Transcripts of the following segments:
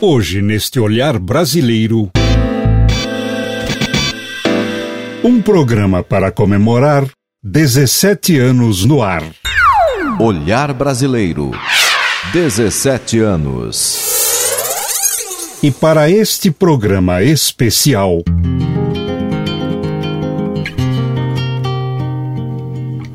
Hoje, neste olhar brasileiro, um programa para comemorar 17 anos no ar. Olhar Brasileiro. 17 anos. E para este programa especial,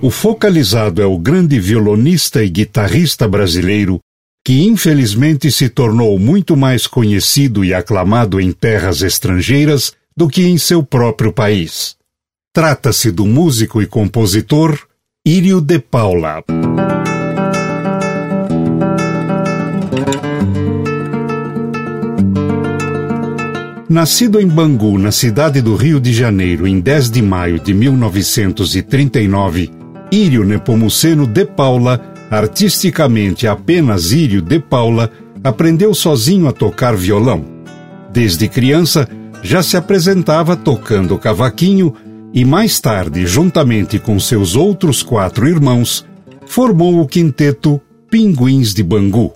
o focalizado é o grande violonista e guitarrista brasileiro que infelizmente se tornou muito mais conhecido e aclamado em terras estrangeiras do que em seu próprio país. Trata-se do músico e compositor Írio de Paula. Nascido em Bangu, na cidade do Rio de Janeiro, em 10 de maio de 1939, Írio Nepomuceno de Paula, artisticamente apenas Írio de Paula, aprendeu sozinho a tocar violão. Desde criança, já se apresentava tocando cavaquinho e mais tarde, juntamente com seus outros quatro irmãos, formou o quinteto Pinguins de Bangu.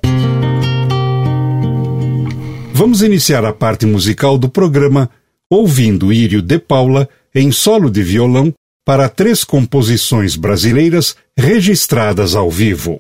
Vamos iniciar a parte musical do programa ouvindo Írio de Paula em solo de violão para três composições brasileiras registradas ao vivo.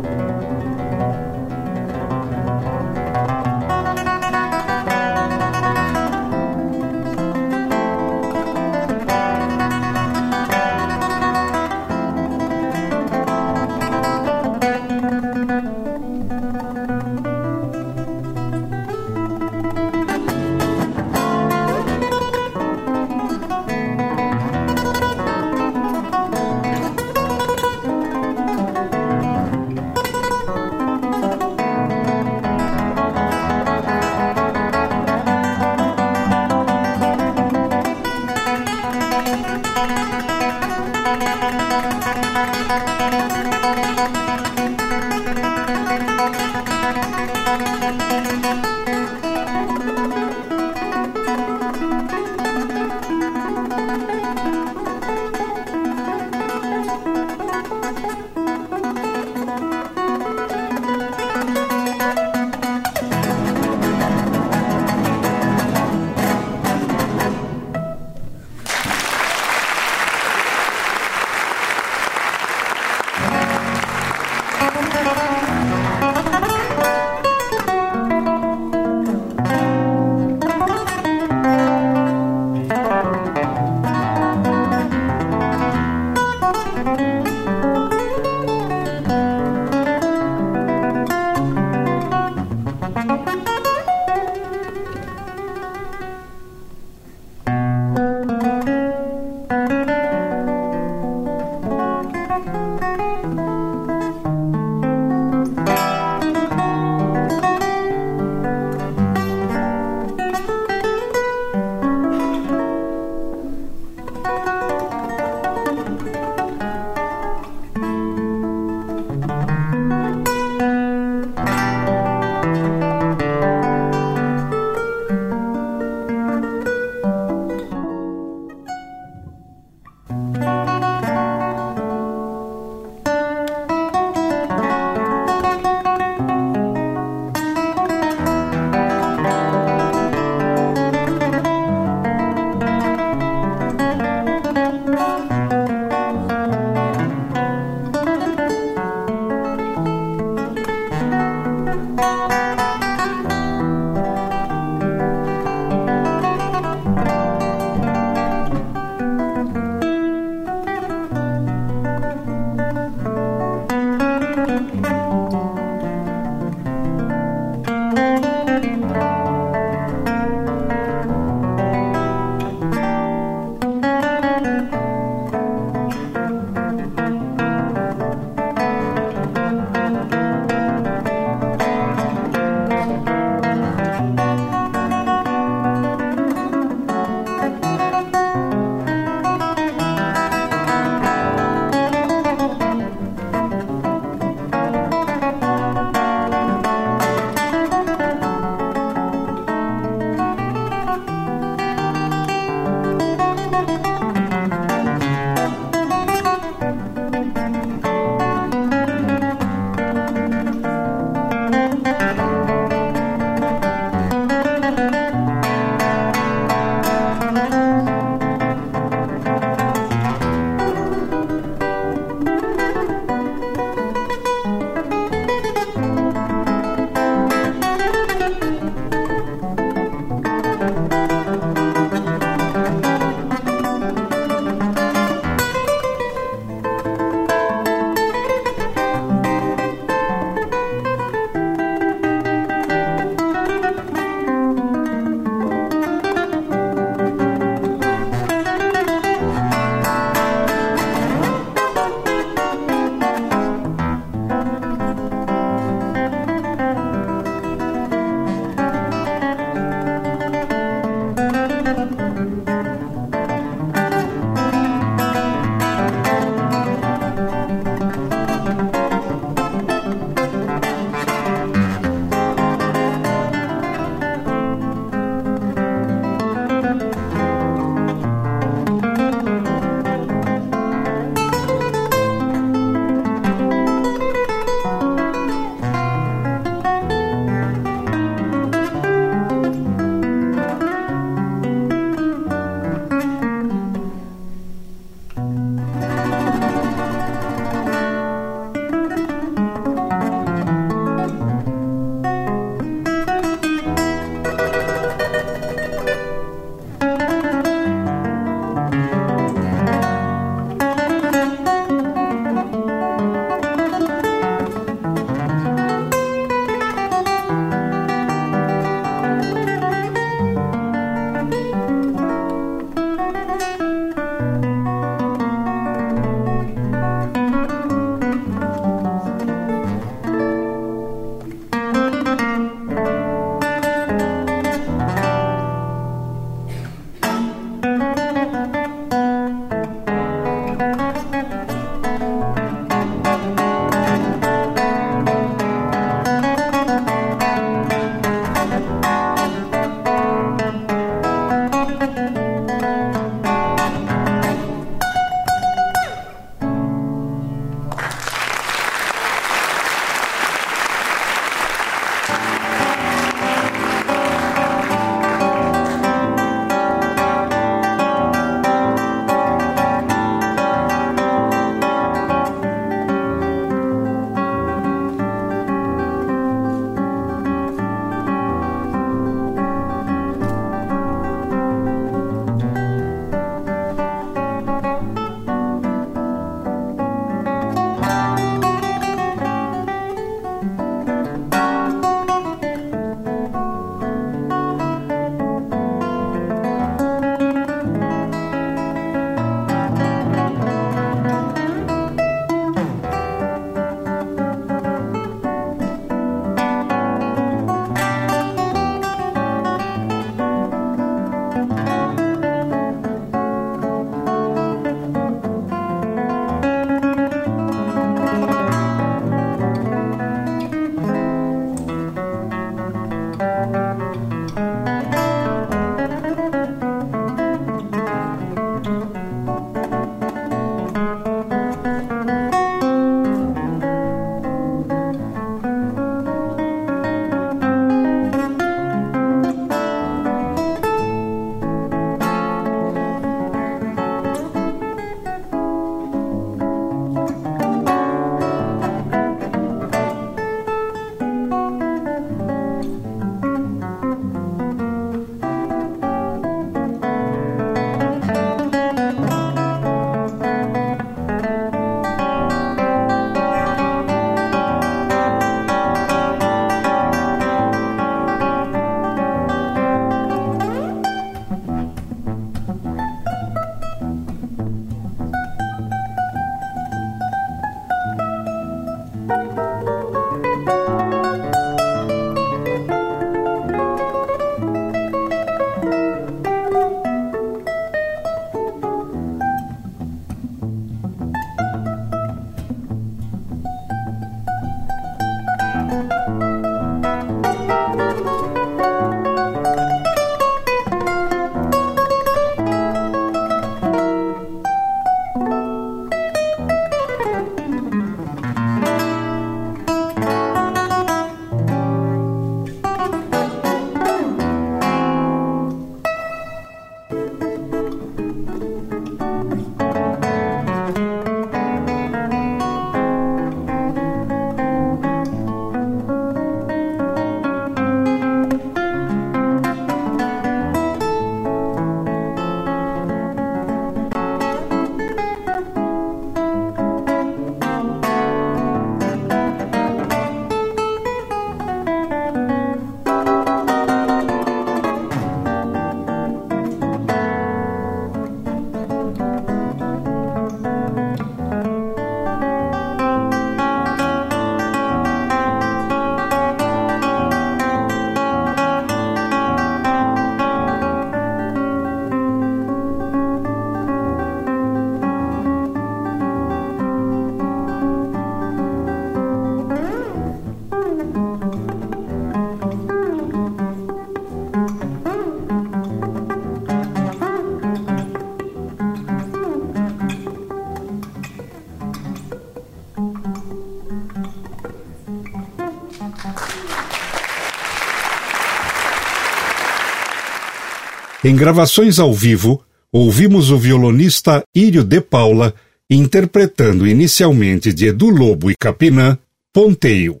Gravações ao vivo, ouvimos o violonista Írio de Paula interpretando inicialmente de Edu Lobo e Capinã, Ponteio.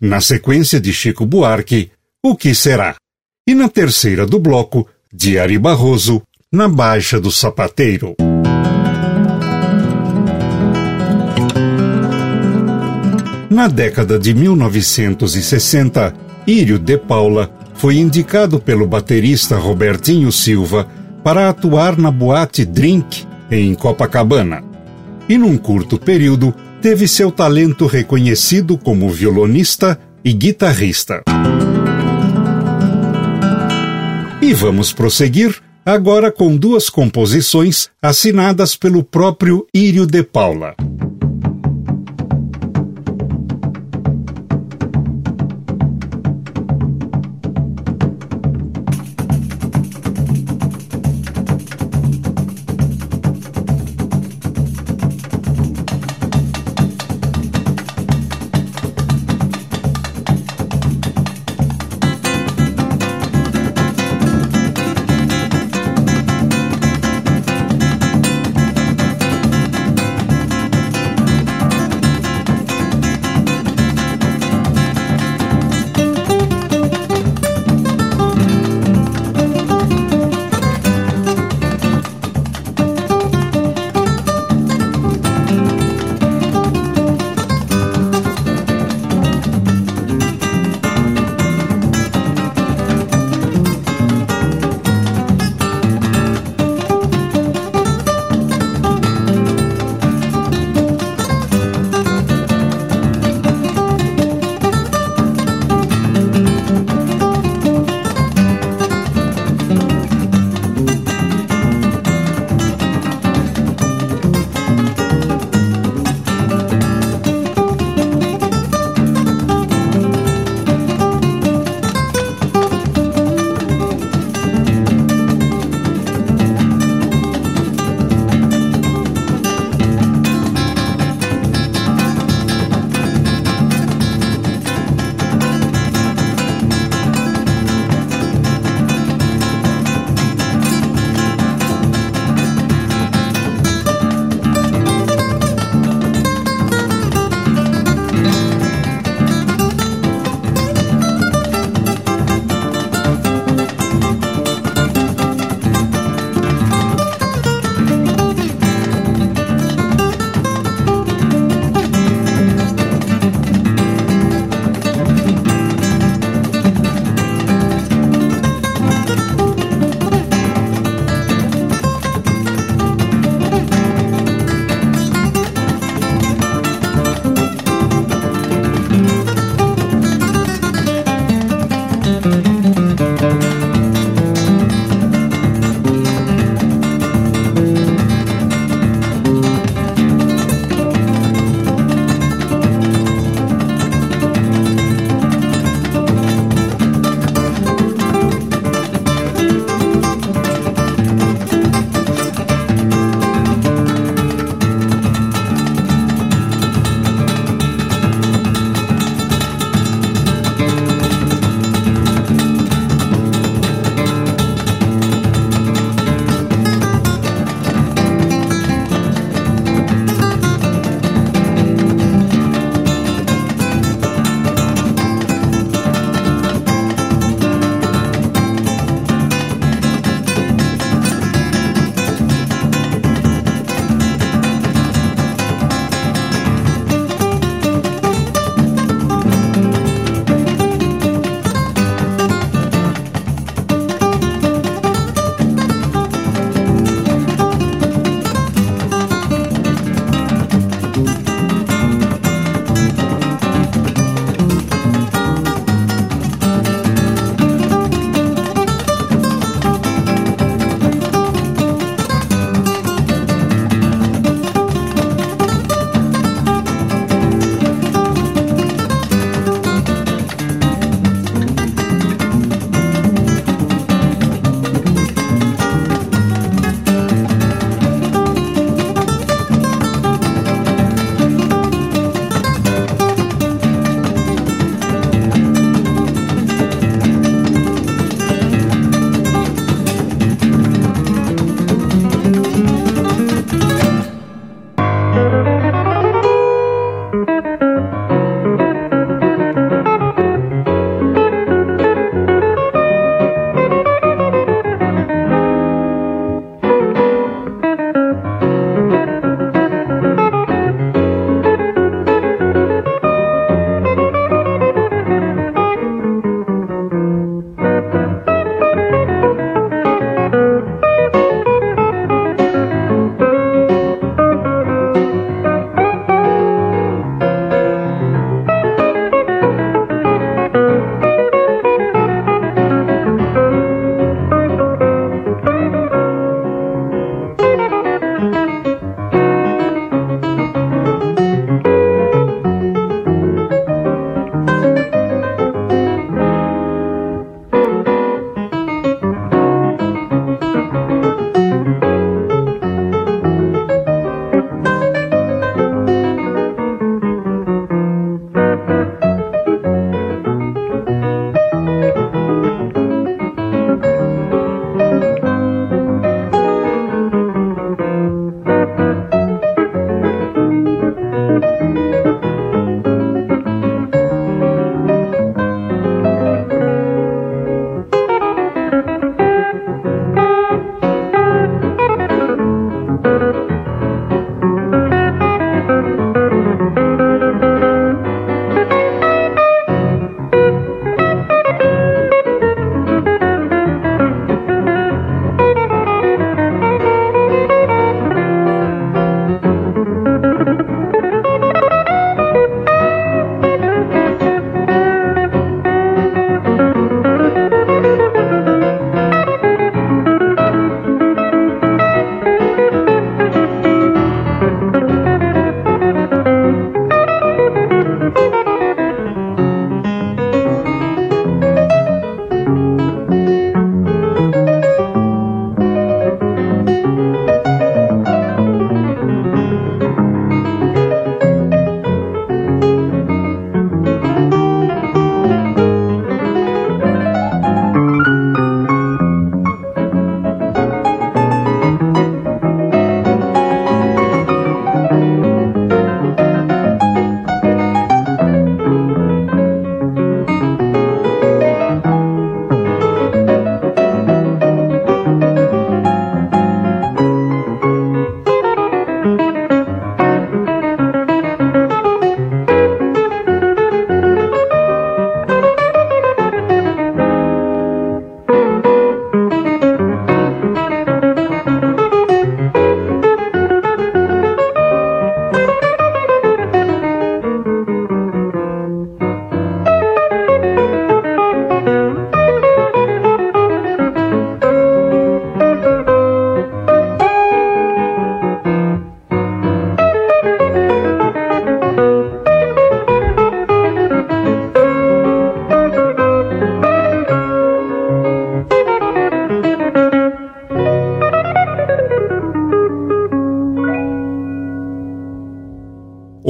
Na sequência de Chico Buarque, O Que Será? E na terceira do bloco, de Ari Barroso, Na Baixa do Sapateiro. Na década de 1960, Írio de Paula foi indicado pelo baterista Robertinho Silva para atuar na boate Drink em Copacabana. E num curto período, teve seu talento reconhecido como violonista e guitarrista. E vamos prosseguir agora com duas composições assinadas pelo próprio Írio de Paula.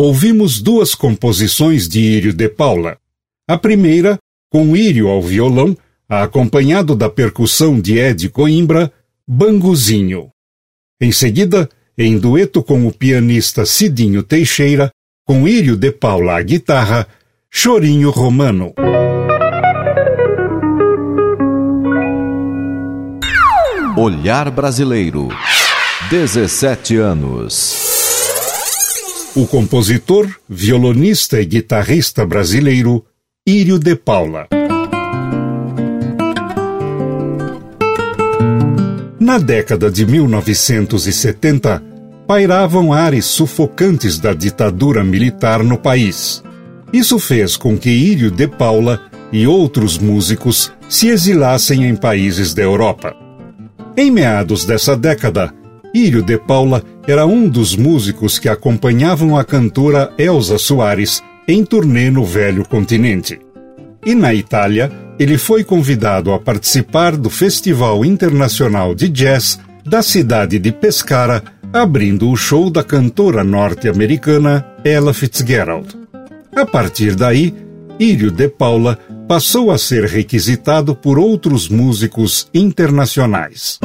Ouvimos duas composições de Írio de Paula. A primeira, com Írio ao violão, acompanhado da percussão de Ed Coimbra, Banguzinho. Em seguida, em dueto com o pianista Cidinho Teixeira, com Írio de Paula à guitarra, Chorinho Romano. Olhar Brasileiro. 17 anos. O compositor, violonista e guitarrista brasileiro Írio de Paula. Na década de 1970, pairavam ares sufocantes da ditadura militar no país. Isso fez com que Írio de Paula e outros músicos se exilassem em países da Europa. Em meados dessa década, Írio de Paula era um dos músicos que acompanhavam a cantora Elza Soares em turnê no Velho Continente. E na Itália, ele foi convidado a participar do Festival Internacional de Jazz da cidade de Pescara, abrindo o show da cantora norte-americana Ella Fitzgerald. A partir daí, Írio de Paula passou a ser requisitado por outros músicos internacionais.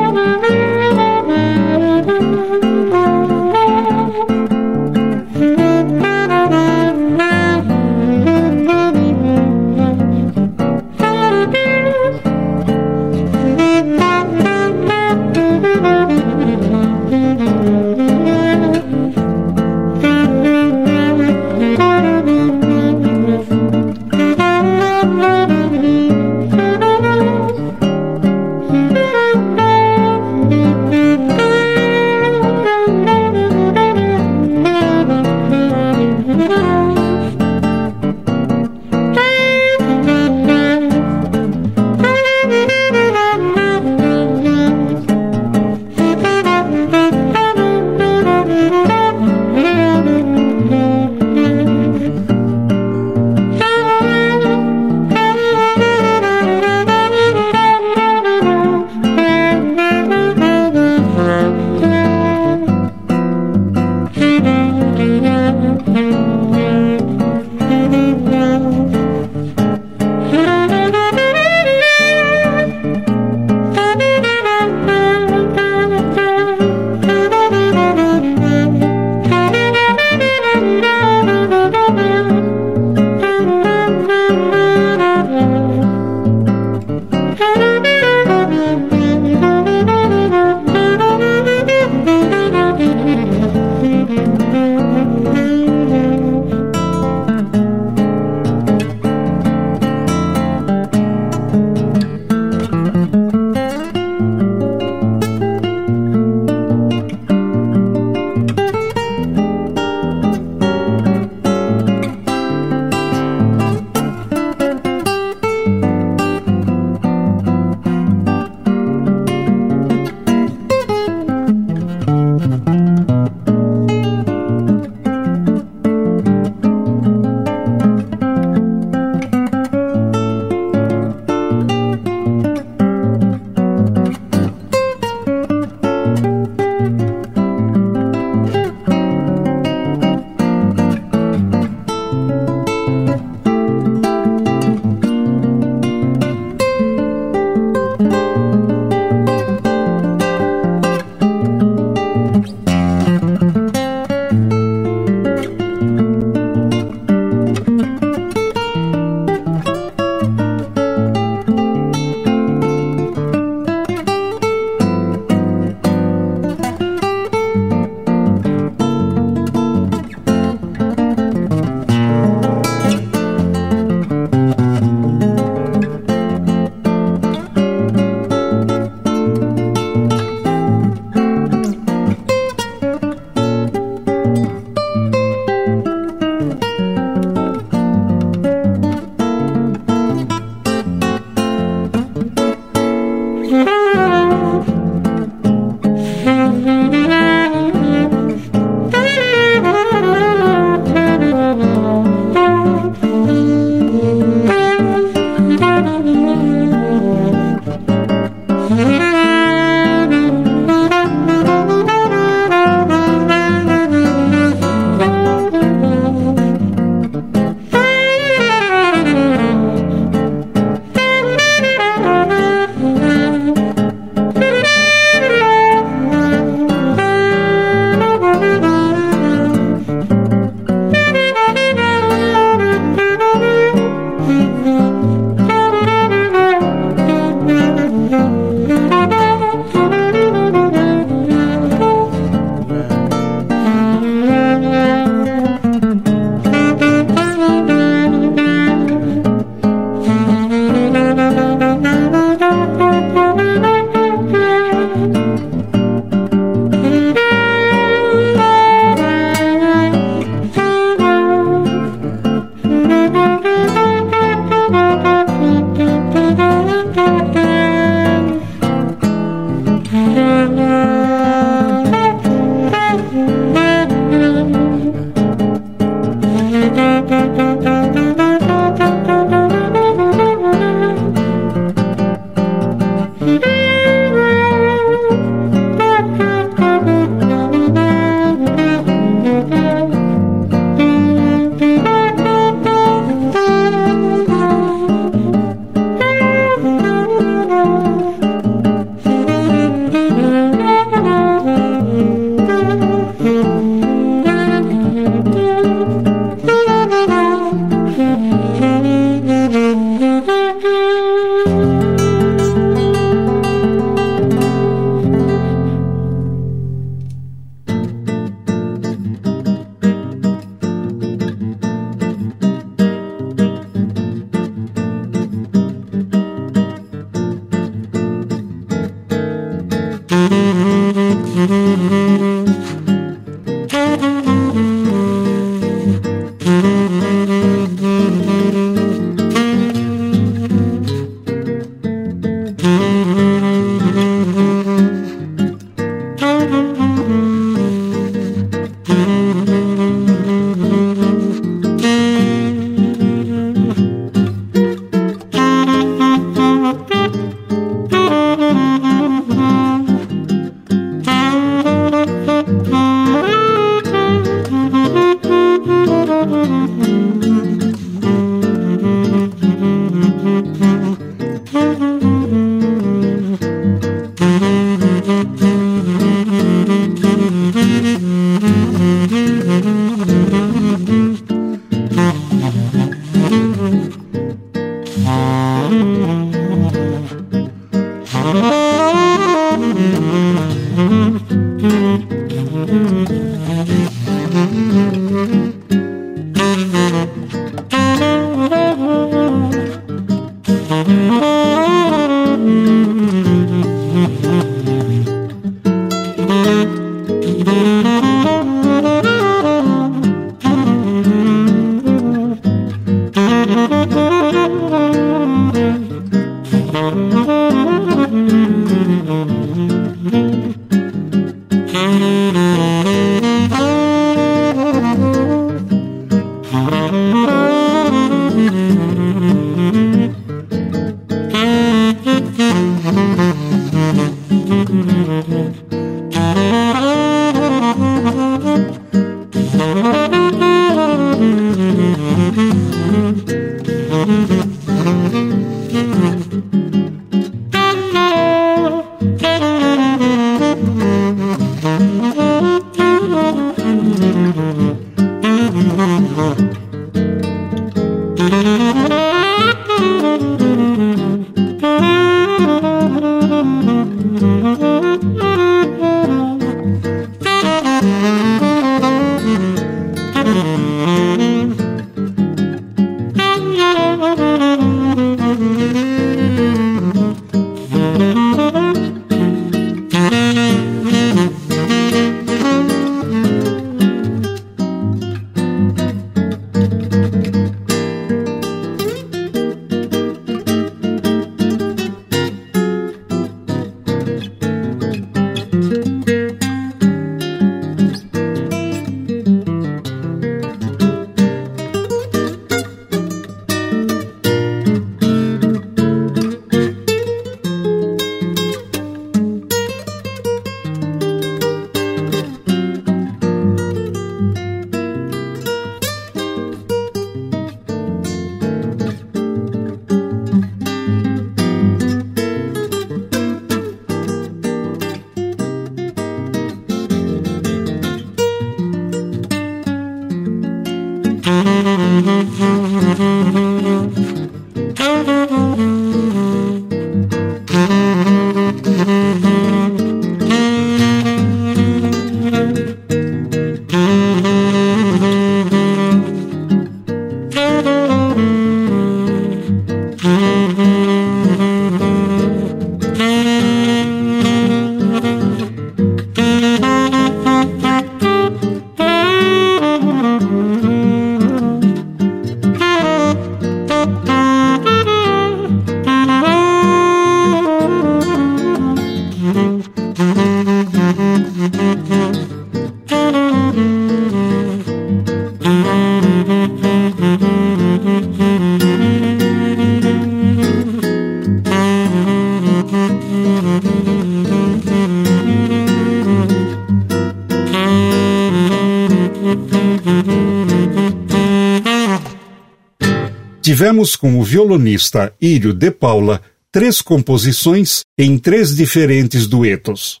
Tivemos com o violonista Írio de Paula três composições em três diferentes duetos.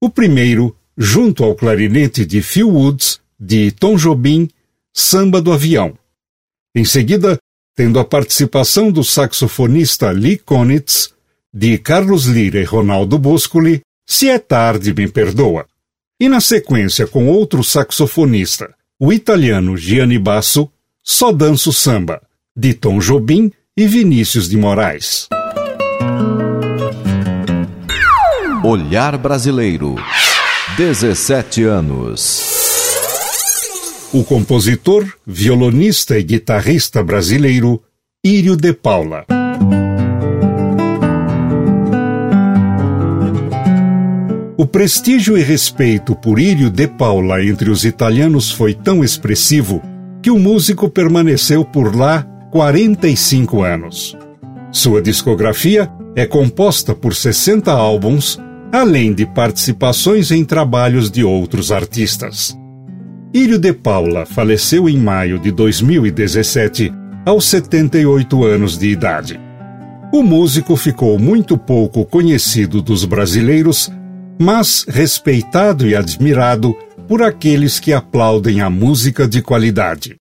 O primeiro, junto ao clarinete de Phil Woods, de Tom Jobim, Samba do Avião. Em seguida, tendo a participação do saxofonista Lee Konitz, de Carlos Lira e Ronaldo Boscoli, Se é Tarde Me Perdoa. E na sequência, com outro saxofonista, o italiano Gianni Basso, Só Danço Samba de Tom Jobim e Vinícius de Moraes. Olhar Brasileiro. 17 anos. O compositor, violonista e guitarrista brasileiro Írio de Paula. O prestígio e respeito por Írio de Paula entre os italianos foi tão expressivo que o músico permaneceu por lá 45 anos. Sua discografia é composta por 60 álbuns além de participações em trabalhos de outros artistas. Írio de Paula faleceu em maio de 2017, aos 78 anos de idade. O músico ficou muito pouco conhecido dos brasileiros, mas respeitado e admirado por aqueles que aplaudem a música de qualidade.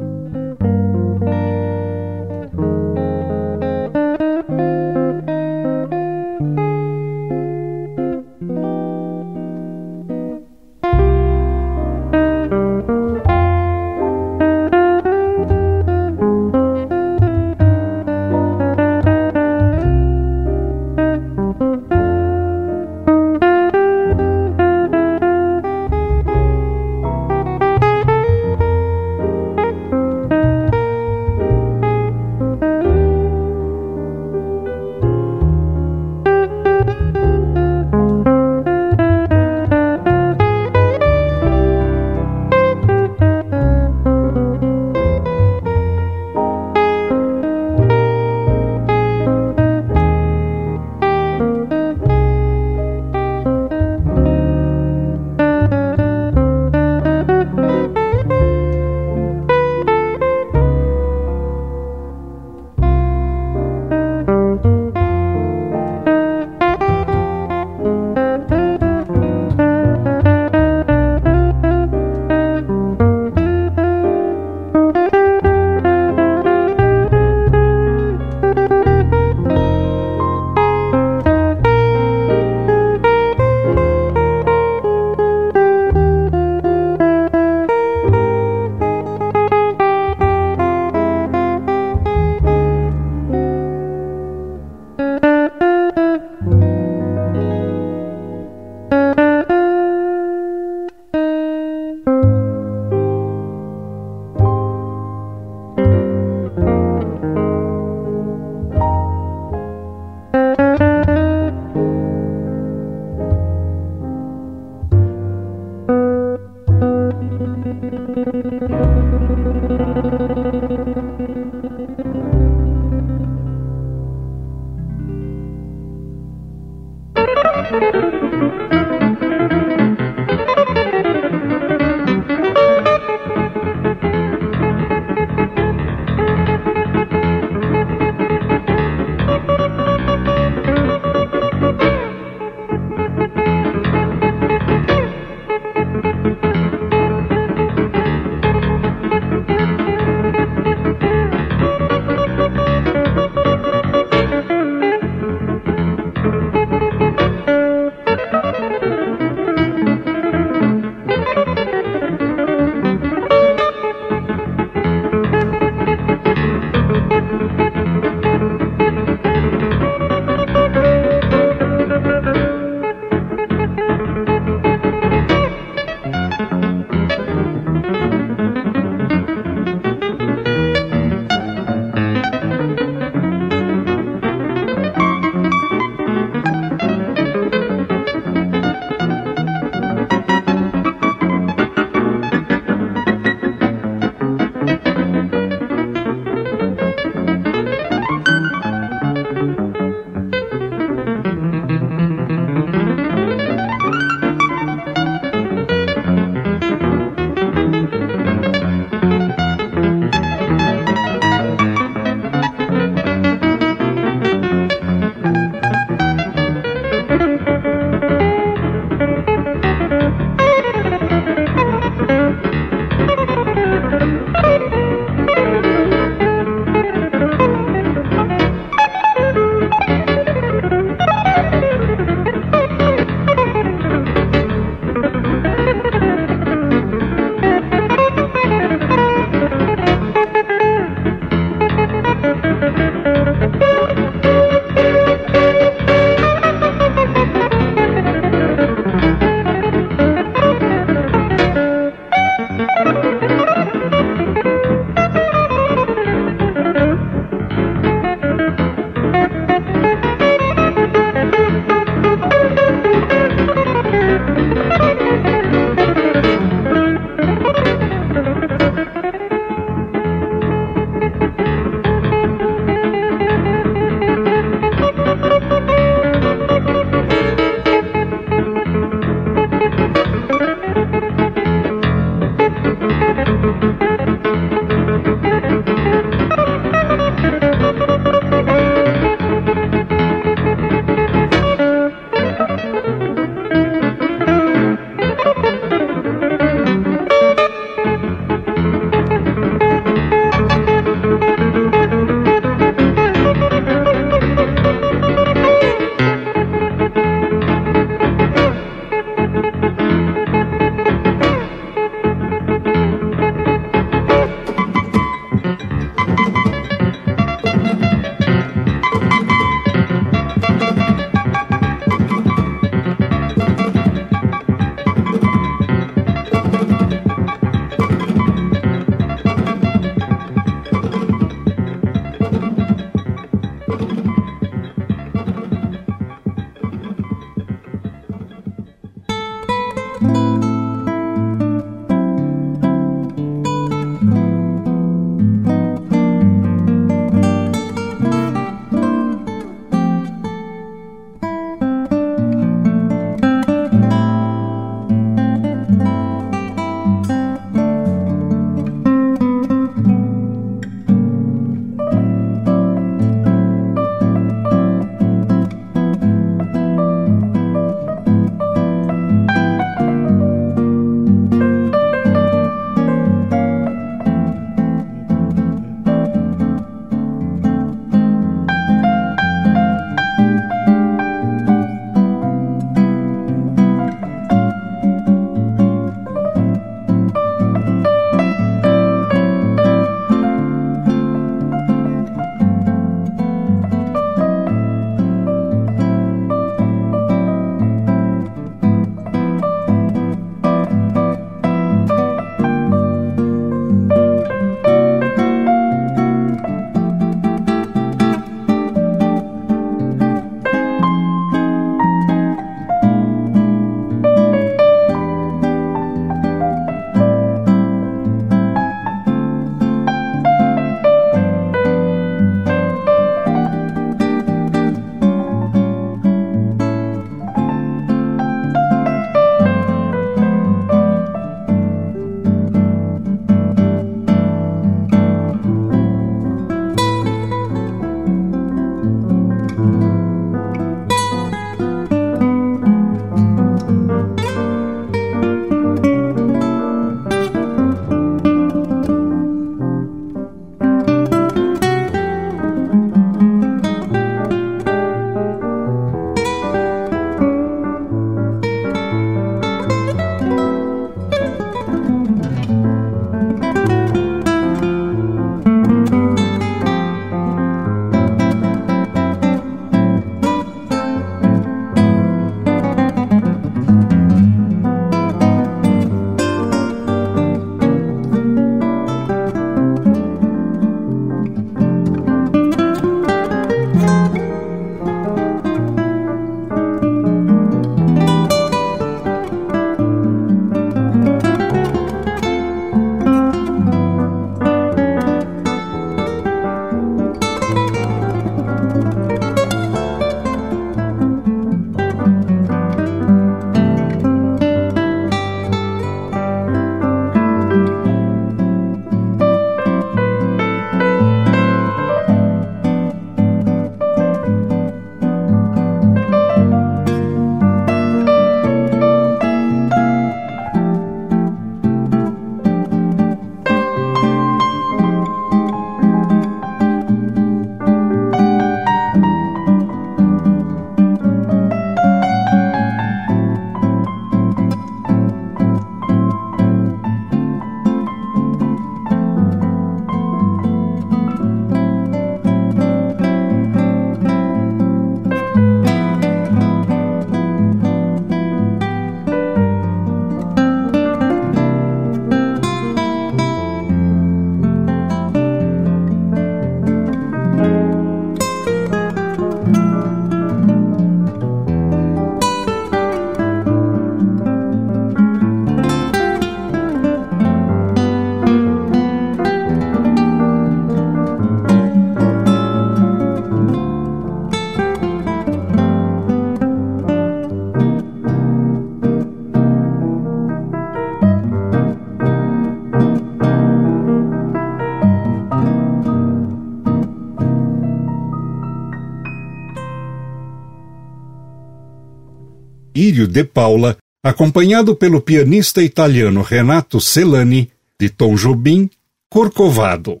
Írio de Paula, acompanhado pelo pianista italiano Renato Celani, de Tom Jobim, Corcovado.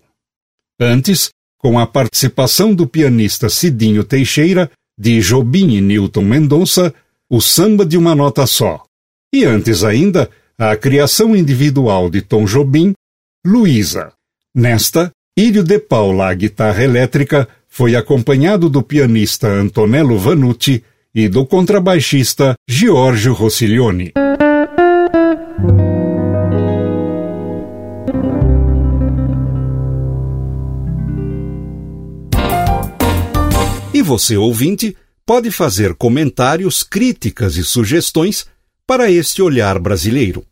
Antes, com a participação do pianista Cidinho Teixeira, de Jobim e Newton Mendonça, o samba de uma nota só. E antes ainda, a criação individual de Tom Jobim, Luísa. Nesta, Írio de Paula, a guitarra elétrica, foi acompanhado do pianista Antonello Vanucci e do contrabaixista Giorgio Rossiglione. E você, ouvinte, pode fazer comentários, críticas e sugestões para este olhar brasileiro.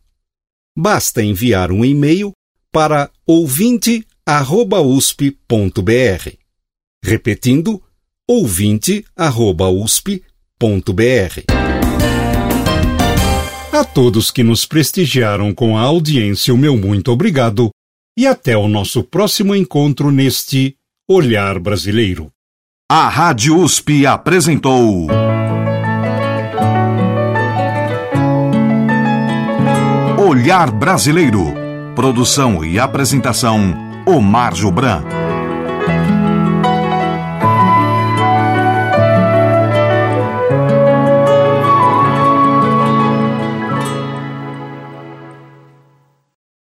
Basta enviar um e-mail para ouvinte@usp.br. Repetindo, ouvinte@usp.br. A todos que nos prestigiaram com a audiência, o meu muito obrigado e até o nosso próximo encontro neste Olhar Brasileiro. A Rádio USP apresentou. Olhar Brasileiro. Produção e apresentação: Omar Jobran.